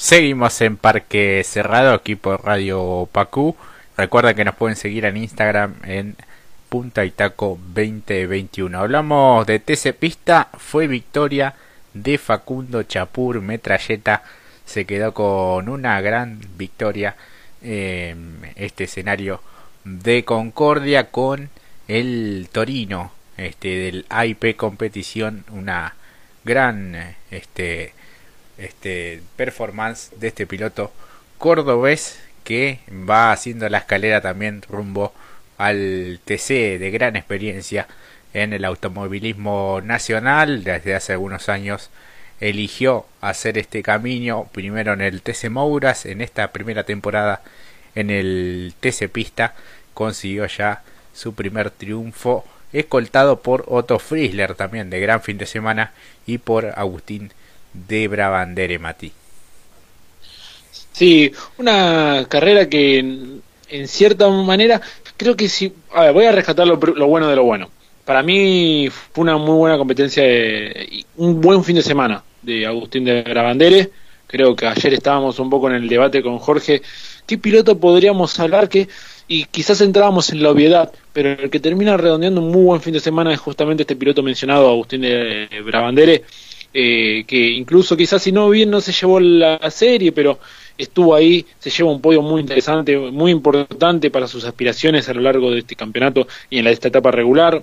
Seguimos en Parque Cerrado, aquí por Radio Pacú. Recuerda que nos pueden seguir en Instagram en Punta y Taco 2021. Hablamos de TC Pista, fue victoria de Facundo Chapur, metralleta. Se quedó con una gran victoria en este escenario de Concordia con el Torino este, del AIP Competición. Una gran este, este, performance de este piloto cordobés que va haciendo la escalera también rumbo al TC de gran experiencia en el automovilismo nacional. Desde hace algunos años eligió hacer este camino primero en el TC Mouras en esta primera temporada en el TC Pista consiguió ya su primer triunfo escoltado por Otto Friesler también de gran fin de semana y por Agustín de Brabandere Mati. Sí, una carrera que en, cierta manera creo que sí. A ver, voy a rescatar lo, bueno de lo bueno. Para mí fue una muy buena competencia, un buen fin de semana de Agustín de Brabandere. Creo que ayer estábamos un poco en el debate con Jorge. ¿Qué piloto podríamos hablar que y quizás entrábamos en la obviedad, pero el que termina redondeando un muy buen fin de semana es justamente este piloto mencionado, Agustín de Brabandere, eh, que incluso quizás si no bien no se llevó la serie, pero estuvo ahí, se lleva un podio muy interesante, muy importante para sus aspiraciones a lo largo de este campeonato y en esta etapa regular.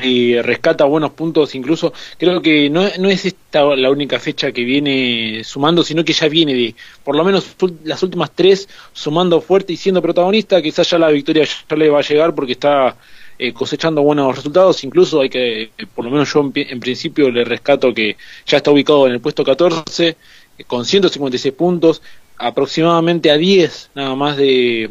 y rescata buenos puntos, incluso creo que no, no es esta la única fecha que viene sumando, sino que ya viene de por lo menos las últimas tres sumando fuerte y siendo protagonista, quizás ya la victoria ya le va a llegar porque está eh, cosechando buenos resultados. Incluso hay que, eh, por lo menos yo en, principio le rescato que ya está ubicado en el puesto 14 eh, con 156 puntos, aproximadamente a 10 nada más de,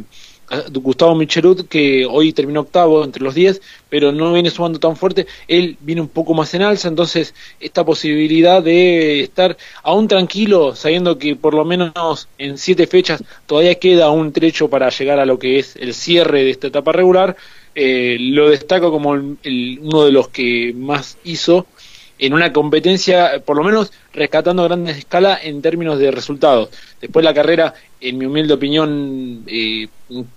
Gustavo Michelud, que hoy terminó octavo entre los 10, pero no viene sumando tan fuerte. Él viene un poco más en alza, entonces esta posibilidad de estar aún tranquilo, sabiendo que por lo menos en siete fechas todavía queda un trecho para llegar a lo que es el cierre de esta etapa regular, eh, lo destaco como uno de los que más hizo en una competencia, por lo menos rescatando grandes escalas en términos de resultados. Después la carrera, en mi humilde opinión, eh,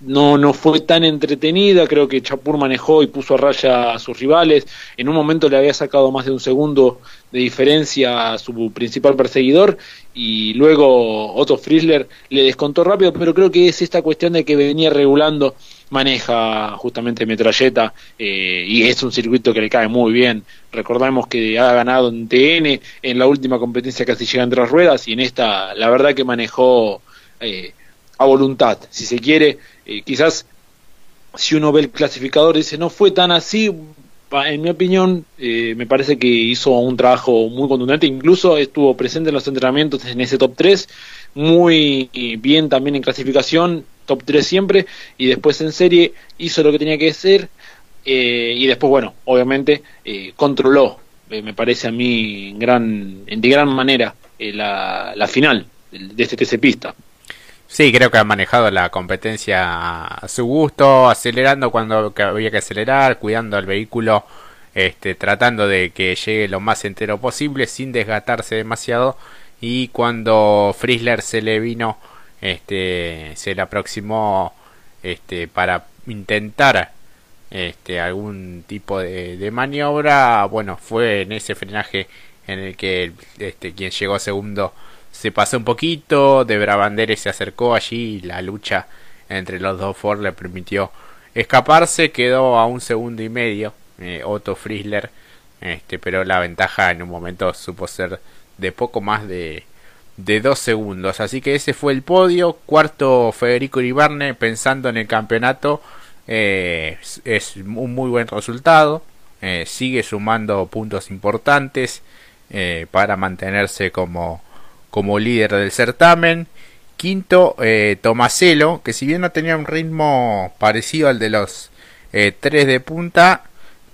no, no fue tan entretenida, creo que Chapur manejó y puso a raya a sus rivales, en un momento le había sacado más de un segundo de diferencia a su principal perseguidor y luego Otto Friesler le descontó rápido, pero creo que es esta cuestión de que venía regulando maneja justamente metralleta eh, y es un circuito que le cae muy bien. Recordamos que ha ganado en TN, en la última competencia casi llega entre las ruedas y en esta la verdad que manejó eh, a voluntad, si se quiere. Eh, quizás si uno ve el clasificador dice no fue tan así, en mi opinión, me parece que hizo un trabajo muy contundente, incluso estuvo presente en los entrenamientos en ese top 3, muy bien también en clasificación, top 3 siempre, y después en serie hizo lo que tenía que hacer, eh, y después, bueno, obviamente eh, controló, eh, me parece a mí, gran, de gran manera la, la, final de este TC Pista. Sí, creo que ha manejado la competencia a su gusto, acelerando cuando había que acelerar, cuidando al vehículo, este, tratando de que llegue lo más entero posible sin desgastarse demasiado. Y cuando Frizzler se le vino este se le aproximó este para intentar este algún tipo de, maniobra. Bueno fue en ese frenaje en el que este quien llegó segundo se pasó un poquito de Brabandere se acercó allí la lucha entre los dos Ford le permitió escaparse. Quedó a un segundo y medio eh, Otto Frizzler este pero la ventaja en un momento supo ser de poco más de de dos segundos. Así que ese fue el podio. Cuarto Federico Iribarne pensando en el campeonato. Eh, es un muy buen resultado. Eh, sigue sumando puntos importantes eh, para mantenerse como, como líder del certamen. Quinto, Tomaselo, que si bien no tenía un ritmo parecido al de los tres de punta,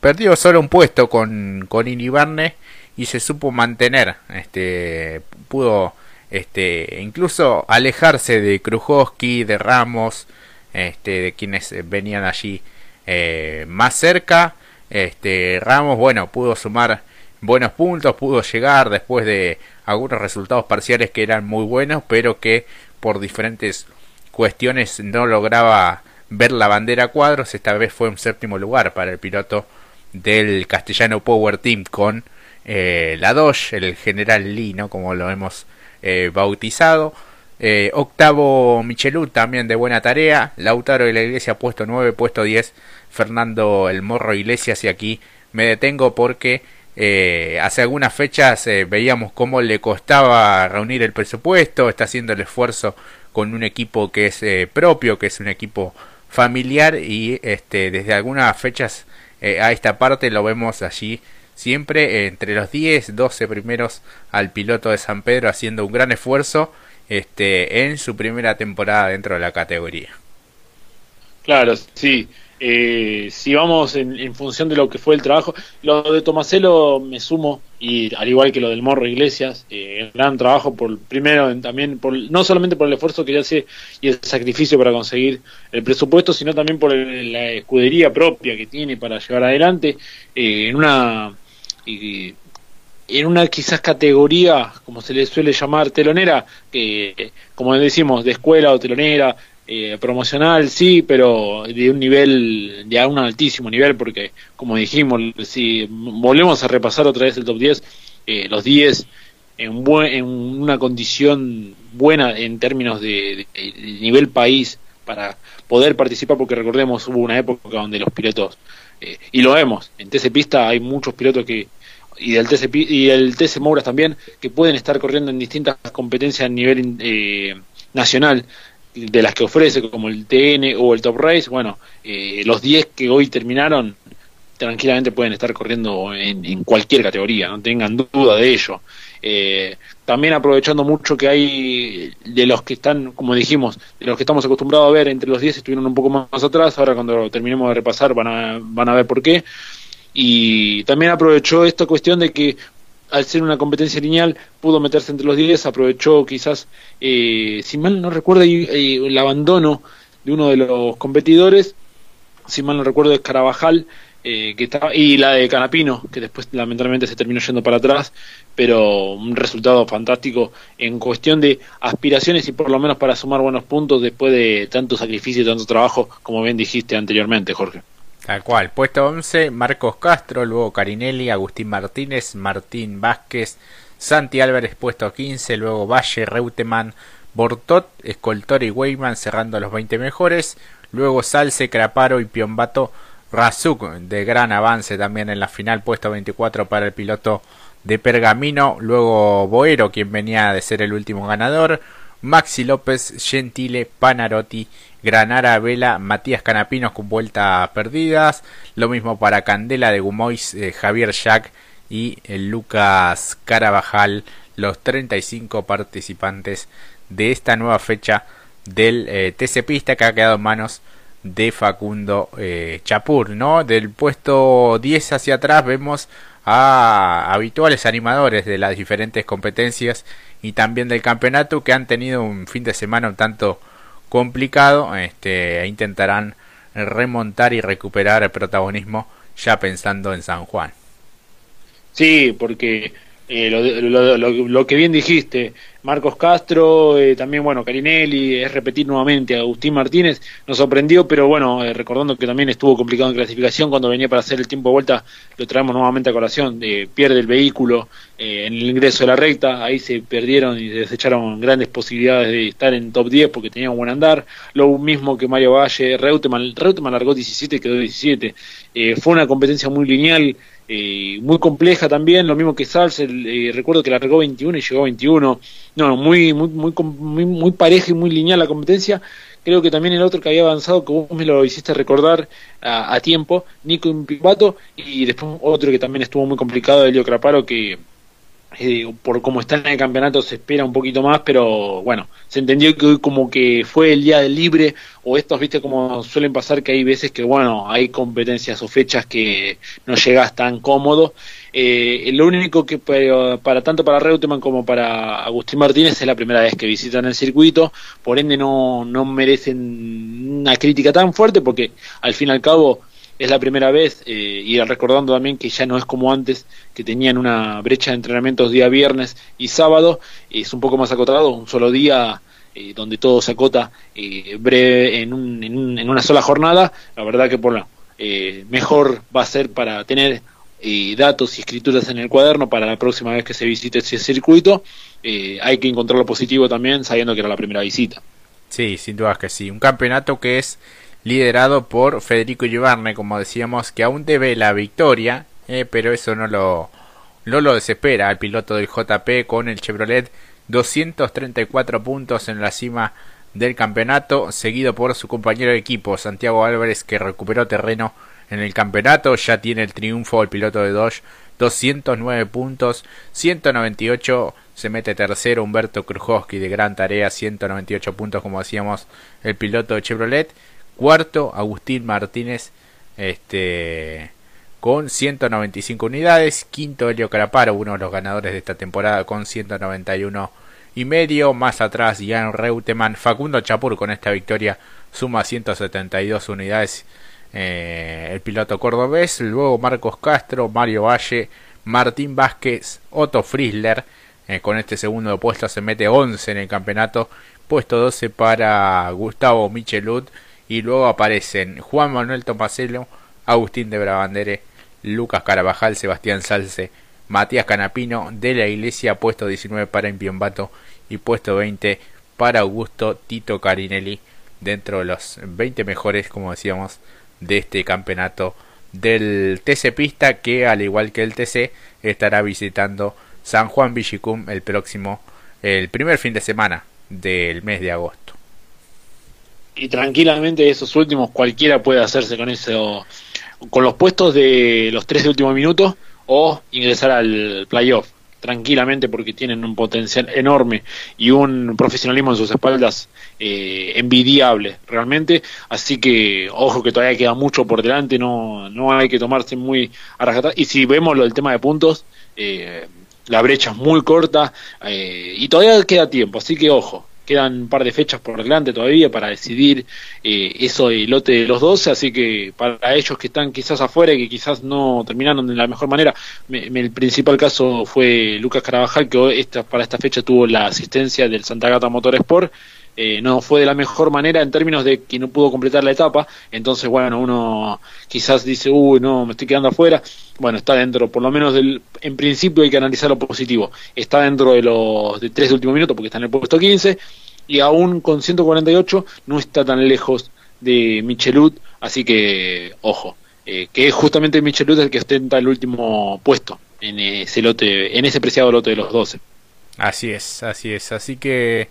perdió solo un puesto con, con Iribarne y se supo mantener. Este, pudo este, incluso alejarse de Krujowski, de Ramos, este, de quienes venían allí eh, más cerca. Este, Ramos, bueno, pudo sumar buenos puntos, pudo llegar después de algunos resultados parciales que eran muy buenos, pero que por diferentes cuestiones no lograba ver la bandera cuadros. Esta vez fue un séptimo lugar para el piloto del castellano Power Team con eh, la Dodge, el general Lee, ¿no? como lo hemos eh, bautizado. Eh, octavo Michelú también de buena tarea. Lautaro de la Iglesia puesto 9, puesto 10. Fernando El Morro Iglesias y aquí me detengo porque eh, hace algunas fechas eh, veíamos cómo le costaba reunir el presupuesto, está haciendo el esfuerzo con un equipo que es propio, que es un equipo familiar y este, desde algunas fechas a esta parte lo vemos allí siempre entre los 10, 12 primeros al piloto de San Pedro haciendo un gran esfuerzo este, en su primera temporada dentro de la categoría. Claro, sí. Eh, si vamos en, función de lo que fue el trabajo, lo de Tomaselo me sumo, y al igual que lo del Morro Iglesias, eh, gran trabajo por primero también, por, no solamente por el esfuerzo que hace y el sacrificio para conseguir el presupuesto, sino también por la escudería propia que tiene para llevar adelante eh, en una en una quizás categoría, como se le suele llamar, telonera, que como decimos, de escuela o telonera, eh, promocional sí, pero de un nivel, de un altísimo nivel, porque como dijimos, si volvemos a repasar otra vez el top 10, eh, los 10 en, en una condición buena en términos de, nivel país para poder participar, porque recordemos, hubo una época donde los pilotos, eh, y lo vemos, en TC Pista hay muchos pilotos que y del TC, y el TC Mouras también, que pueden estar corriendo en distintas competencias a nivel eh, nacional de las que ofrece, como el TN o el Top Race, bueno, eh, los 10 que hoy terminaron tranquilamente pueden estar corriendo en, cualquier categoría, no tengan duda de ello. Eh, también aprovechando mucho que hay de los que están, como dijimos, de los que estamos acostumbrados a ver entre los 10 estuvieron un poco más atrás, ahora cuando terminemos de repasar van a, van a ver por qué. Y también aprovechó esta cuestión de que al ser una competencia lineal, pudo meterse entre los 10, aprovechó quizás, eh, si mal no recuerdo, el abandono de uno de los competidores, si mal no recuerdo es Carabajal, eh, que estaba, y la de Canapino, que después lamentablemente se terminó yendo para atrás, pero un resultado fantástico en cuestión de aspiraciones y por lo menos para sumar buenos puntos después de tanto sacrificio y tanto trabajo, como bien dijiste anteriormente, Jorge. Tal cual. Puesto 11, Marcos Castro, luego Carinelli, Agustín Martínez, Martín Vázquez, Santi Álvarez puesto 15, luego Valle, Reutemann, Bortot, Escoltor y Weyman cerrando los 20 mejores, luego Salce, Craparo y Piombato Razuk de gran avance también en la final, puesto 24 para el piloto de Pergamino, luego Boero quien venía de ser el último ganador, Maxi López, Gentile, Panarotti, Granara, Vela, Matías Canapinos con vueltas perdidas. Lo mismo para Candela de Gumois, eh, Javier Jack y eh, Lucas Carabajal, los 35 participantes de esta nueva fecha del eh, TC Pista que ha quedado en manos de Facundo Chapur, ¿no? Del puesto 10 hacia atrás vemos a habituales animadores de las diferentes competencias y también del campeonato que han tenido un fin de semana un tanto complicado este, e intentarán remontar y recuperar el protagonismo ya pensando en San Juan. Sí, porque eh, lo, lo, que bien dijiste, Marcos Castro, eh, también, bueno, Carinelli, es repetir nuevamente, Agustín Martínez, nos sorprendió, pero bueno, eh, recordando que también estuvo complicado en clasificación, cuando venía para hacer el tiempo de vuelta, lo traemos nuevamente a colación, pierde el vehículo en el ingreso de la recta, ahí se perdieron y desecharon grandes posibilidades de estar en top 10 porque tenía un buen andar, lo mismo que Mario Valle, Reutemann, Reutemann largó 17 y quedó 17, fue una competencia muy lineal, eh, muy compleja también, lo mismo que Salsa, eh, recuerdo que largó 21 y llegó a 21, no, muy, muy, muy, muy, muy pareja y muy lineal la competencia, creo que también el otro que había avanzado, que vos me lo hiciste recordar a, tiempo, Nico Impipato, y después otro que también estuvo muy complicado, Elio Craparo, que eh, por cómo está en el campeonato se espera un poquito más, pero bueno, se entendió que hoy como que fue el día del libre, o estos, viste, como suelen pasar que hay veces que, bueno, hay competencias o fechas que no llegas tan cómodo. Eh, lo único que para, tanto para Reutemann como para Agustín Martínez es la primera vez que visitan el circuito, por ende no, no merecen una crítica tan fuerte porque al fin y al cabo es la primera vez, eh, y recordando también que ya no es como antes, que tenían una brecha de entrenamientos día viernes y sábado, es un poco más acotado, un solo día eh, donde todo se acota eh, breve en, un, en, una sola jornada, la verdad que por eh, mejor va a ser para tener datos y escrituras en el cuaderno para la próxima vez que se visite ese circuito. hay que encontrar lo positivo también, sabiendo que era la primera visita. Sí, sin duda que sí. Un campeonato que es liderado por Federico Giovanni, como decíamos, que aún debe la victoria, pero eso no lo, no lo desespera al piloto del JP con el Chevrolet. 234 puntos en la cima del campeonato, seguido por su compañero de equipo Santiago Álvarez que recuperó terreno en el campeonato, ya tiene el triunfo el piloto de Dodge, 209 puntos, 198 se mete tercero Humberto Krujowski de gran tarea, 198 puntos como decíamos el piloto de Chevrolet, cuarto Agustín Martínez, este con 195 unidades. Quinto Helio Caraparo, uno de los ganadores de esta temporada con 191 y medio. Más atrás Jan Reutemann. Facundo Chapur con esta victoria suma 172 unidades. Eh, el piloto cordobés. Luego Marcos Castro, Mario Valle, Martín Vázquez, Otto Friesler. Eh, con este segundo puesto se mete 11 en el campeonato. Puesto 12 para Gustavo Michelud. Y luego aparecen Juan Manuel Tomaselo, Agustín de Brabandere, Lucas Carabajal, Sebastián Salce, Matías Canapino, de la Iglesia, puesto 19 para Impiombato y puesto 20 para Augusto Tito Carinelli, dentro de los 20 mejores, como decíamos, de este campeonato del TC Pista, que al igual que el TC, estará visitando San Juan Villicum el próximo, el primer fin de semana del mes de agosto. Y tranquilamente esos últimos cualquiera puede hacerse con eso con los puestos de los tres de último minuto o ingresar al playoff tranquilamente porque tienen un potencial enorme y un profesionalismo en sus espaldas eh, envidiable realmente. Así que ojo que todavía queda mucho por delante no no hay que tomarse muy a y si vemos lo del tema de puntos eh, la brecha es muy corta eh, y todavía queda tiempo. Así que ojo quedan un par de fechas por delante todavía para decidir eh, eso del lote de los 12, así que para ellos que están quizás afuera y que quizás no terminaron de la mejor manera, el principal caso fue Lucas Carabajal, que esta, para esta fecha tuvo la asistencia del Santa Gata Motorsport, eh, no fue de la mejor manera en términos de que no pudo completar la etapa, entonces bueno, uno quizás dice, uy, no, me estoy quedando afuera, bueno, está dentro, por lo menos del, en principio hay que analizar lo positivo, está dentro de los de tres últimos minutos porque está en el puesto 15 y aún con 148 no está tan lejos de Michelud, así que ojo, eh, que es justamente Michelud el que ostenta el último puesto en ese lote, en ese preciado lote de los 12. Así es, así es, así que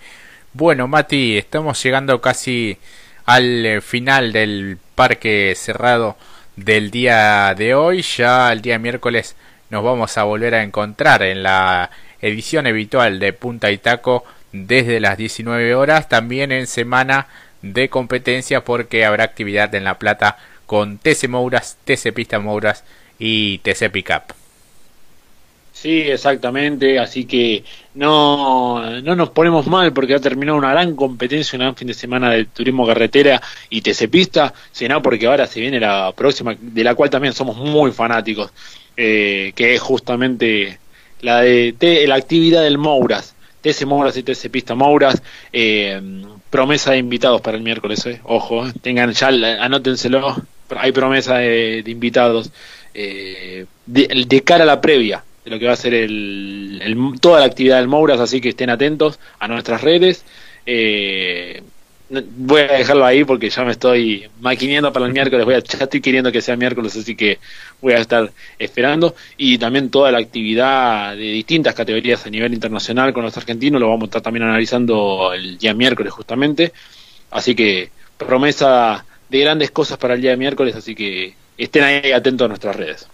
bueno, Mati, estamos llegando casi al eh, final del parque cerrado del día de hoy. Ya el día miércoles nos vamos a volver a encontrar en la edición habitual de Punta y Taco desde las 19 horas. También en semana de competencia porque habrá actividad en La Plata con TC Mouras, TC Pista Mouras y TC Pickup. Sí, exactamente, así que no, no nos ponemos mal porque ha terminado una gran competencia, un gran fin de semana de turismo carretera y TC Pista, sino porque ahora se viene la próxima, de la cual también somos muy fanáticos, eh, que es justamente la de la actividad del Mouras, TC Mouras y TC Pista Mouras, eh, promesa de invitados para el miércoles, eh. ojo, tengan ya, anótenselo, hay promesa de, invitados de cara a la previa de lo que va a ser el, toda la actividad del Mouras, así que estén atentos a nuestras redes. Eh, voy a dejarlo ahí porque ya me estoy maquineando para el miércoles, voy a, ya estoy queriendo que sea miércoles, así que voy a estar esperando. Y también toda la actividad de distintas categorías a nivel internacional con los argentinos, lo vamos a estar también analizando el día miércoles justamente. Así que promesa de grandes cosas para el día miércoles, así que estén ahí atentos a nuestras redes.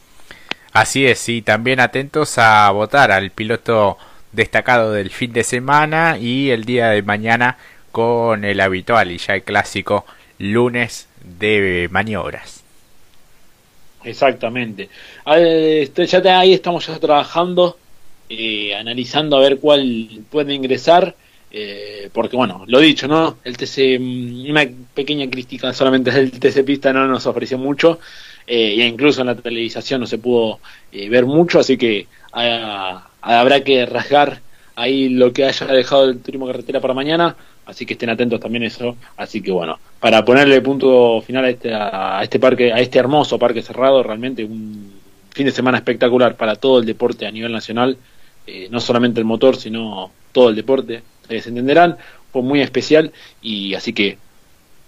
Así es, y también atentos a votar al piloto destacado del fin de semana y el día de mañana con el habitual y ya el clásico lunes de maniobras. Exactamente. Este, ya ahí estamos ya trabajando, eh, analizando a ver cuál puede ingresar. Eh, porque bueno, lo dicho, ¿no? El TC, mm, una pequeña crítica solamente del TC Pista no nos ofreció mucho, eh, e incluso en la televisación no se pudo eh, ver mucho, así que ah, habrá que rasgar ahí lo que haya dejado el turismo carretera para mañana, así que estén atentos también a eso, así que bueno, para ponerle punto final a este, a este parque, a este hermoso parque cerrado, realmente un fin de semana espectacular para todo el deporte a nivel nacional, eh, no solamente el motor, sino todo el deporte, se entenderán, fue muy especial y así que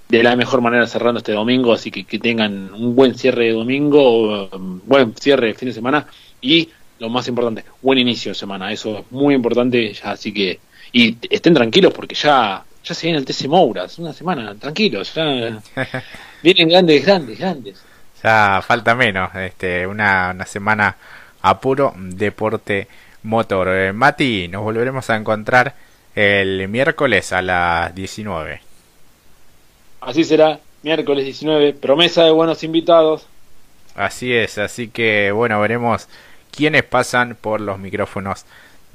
de la mejor manera cerrando este domingo, así que que tengan un buen cierre de domingo, um, buen cierre de fin de semana y lo más importante, buen inicio de semana, eso es muy importante, ya, así que y estén tranquilos porque ya ya se viene el TC Mouras, una semana, tranquilos, ya vienen grandes, grandes, grandes. Ya falta menos, este, una, una semana a puro deporte motor. Eh, Mati, nos volveremos a encontrar el miércoles a las 19. Así será, miércoles 19, promesa de buenos invitados. Así es, así que bueno, veremos quiénes pasan por los micrófonos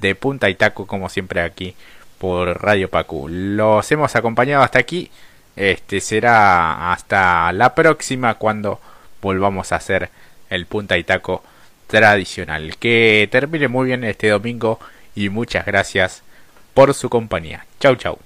de Punta y Taco, como siempre aquí por Radio Pacu. Los hemos acompañado hasta aquí. Este será hasta la próxima cuando volvamos a hacer el Punta y Taco tradicional. Que termine muy bien este domingo y muchas gracias por su compañía. Chau chau.